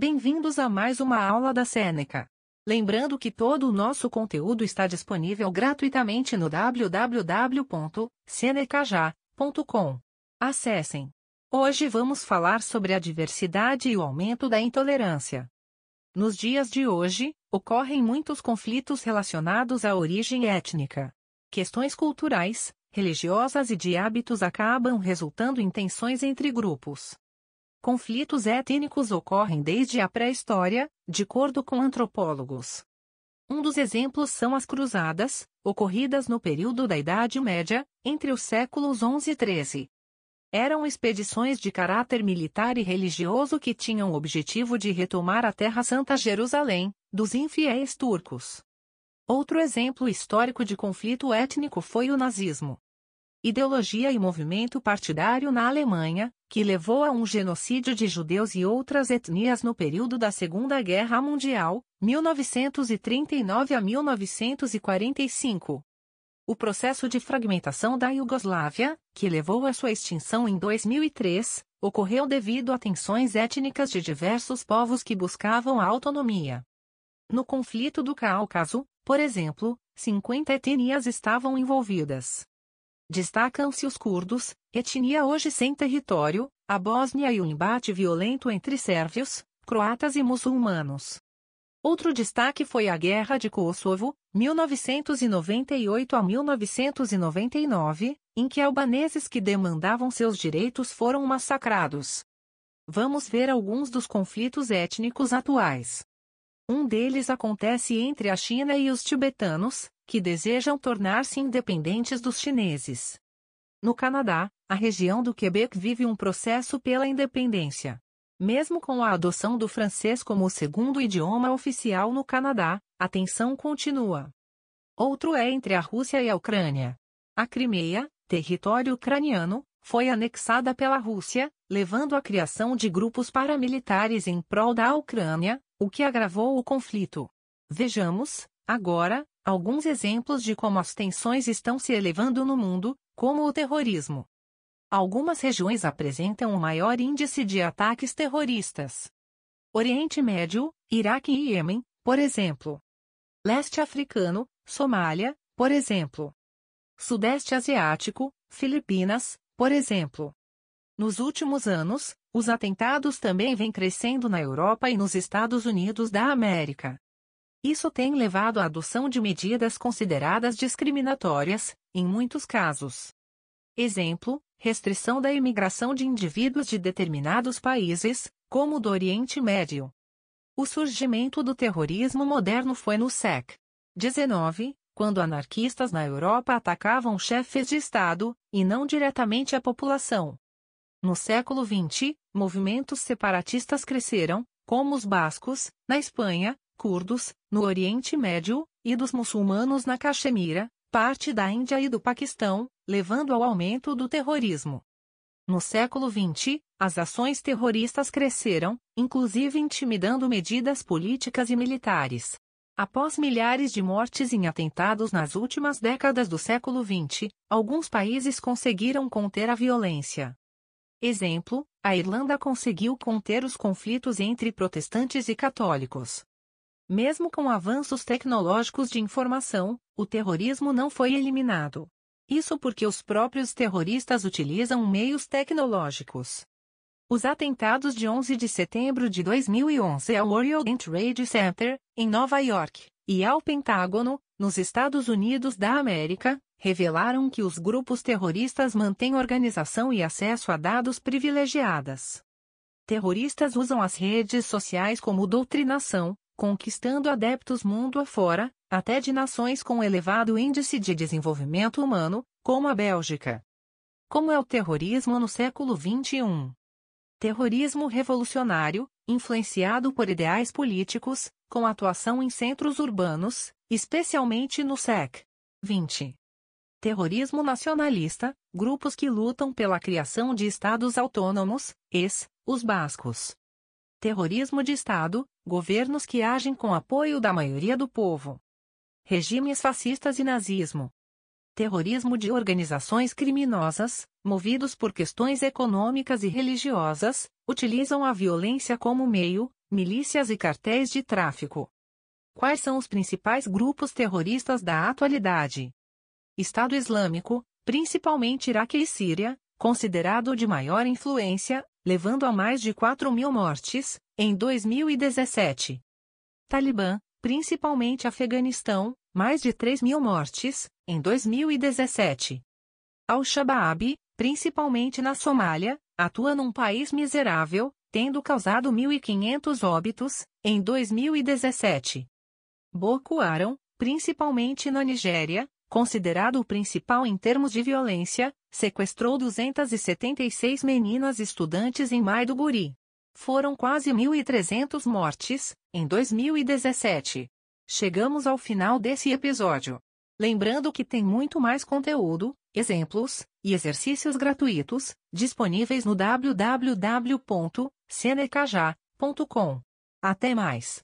Bem-vindos a mais uma aula da Seneca. Lembrando que todo o nosso conteúdo está disponível gratuitamente no www.senecaja.com. Acessem. Hoje vamos falar sobre a diversidade e o aumento da intolerância. Nos dias de hoje, ocorrem muitos conflitos relacionados à origem étnica. Questões culturais, religiosas e de hábitos acabam resultando em tensões entre grupos. Conflitos étnicos ocorrem desde a pré-história, de acordo com antropólogos. Um dos exemplos são as cruzadas, ocorridas no período da Idade Média, entre os séculos XI e XIII. Eram expedições de caráter militar e religioso que tinham o objetivo de retomar a Terra Santa Jerusalém, dos infiéis turcos. Outro exemplo histórico de conflito étnico foi o nazismo ideologia e movimento partidário na Alemanha, que levou a um genocídio de judeus e outras etnias no período da Segunda Guerra Mundial, 1939 a 1945. O processo de fragmentação da Iugoslávia, que levou à sua extinção em 2003, ocorreu devido a tensões étnicas de diversos povos que buscavam a autonomia. No conflito do Cáucaso, por exemplo, 50 etnias estavam envolvidas. Destacam-se os curdos, etnia hoje sem território, a Bósnia e o embate violento entre sérvios, croatas e muçulmanos. Outro destaque foi a Guerra de Kosovo, 1998 a 1999, em que albaneses que demandavam seus direitos foram massacrados. Vamos ver alguns dos conflitos étnicos atuais. Um deles acontece entre a China e os tibetanos, que desejam tornar-se independentes dos chineses. No Canadá, a região do Quebec vive um processo pela independência. Mesmo com a adoção do francês como segundo idioma oficial no Canadá, a tensão continua. Outro é entre a Rússia e a Ucrânia. A Crimeia, território ucraniano, foi anexada pela Rússia, levando à criação de grupos paramilitares em prol da Ucrânia, o que agravou o conflito. Vejamos, agora, alguns exemplos de como as tensões estão se elevando no mundo, como o terrorismo. Algumas regiões apresentam o maior índice de ataques terroristas. Oriente Médio, Iraque e Iêmen, por exemplo. Leste Africano, Somália, por exemplo. Sudeste Asiático, Filipinas, por exemplo. Nos últimos anos, os atentados também vêm crescendo na Europa e nos Estados Unidos da América. Isso tem levado à adoção de medidas consideradas discriminatórias, em muitos casos. Exemplo: restrição da imigração de indivíduos de determinados países, como o do Oriente Médio. O surgimento do terrorismo moderno foi no SEC. 19, quando anarquistas na Europa atacavam chefes de Estado, e não diretamente a população. No século XX, movimentos separatistas cresceram, como os bascos, na Espanha, curdos, no Oriente Médio, e dos muçulmanos na Caxemira, parte da Índia e do Paquistão, levando ao aumento do terrorismo. No século XX, as ações terroristas cresceram, inclusive intimidando medidas políticas e militares. Após milhares de mortes em atentados nas últimas décadas do século XX, alguns países conseguiram conter a violência. Exemplo: a Irlanda conseguiu conter os conflitos entre protestantes e católicos. Mesmo com avanços tecnológicos de informação, o terrorismo não foi eliminado. Isso porque os próprios terroristas utilizam meios tecnológicos. Os atentados de 11 de setembro de 2011 ao Orient Trade Center, em Nova York, e ao Pentágono, nos Estados Unidos da América, revelaram que os grupos terroristas mantêm organização e acesso a dados privilegiadas. Terroristas usam as redes sociais como doutrinação, conquistando adeptos mundo afora, até de nações com elevado índice de desenvolvimento humano, como a Bélgica. Como é o terrorismo no século XXI? Terrorismo revolucionário, influenciado por ideais políticos, com atuação em centros urbanos, especialmente no SEC. 20. Terrorismo nacionalista, grupos que lutam pela criação de estados autônomos, ex, os bascos. Terrorismo de Estado, governos que agem com apoio da maioria do povo. Regimes fascistas e nazismo. Terrorismo de organizações criminosas, movidos por questões econômicas e religiosas, utilizam a violência como meio, milícias e cartéis de tráfico. Quais são os principais grupos terroristas da atualidade? Estado Islâmico, principalmente Iraque e Síria, considerado de maior influência, levando a mais de 4 mil mortes, em 2017. Talibã, principalmente Afeganistão, mais de 3 mil mortes, em 2017. Al-Shabaab, principalmente na Somália, atua num país miserável, tendo causado 1.500 óbitos, em 2017. Boko Haram, principalmente na Nigéria, considerado o principal em termos de violência, sequestrou 276 meninas estudantes em Maiduguri. Foram quase 1.300 mortes, em 2017. Chegamos ao final desse episódio. Lembrando que tem muito mais conteúdo, exemplos e exercícios gratuitos disponíveis no www.senecaja.com. Até mais!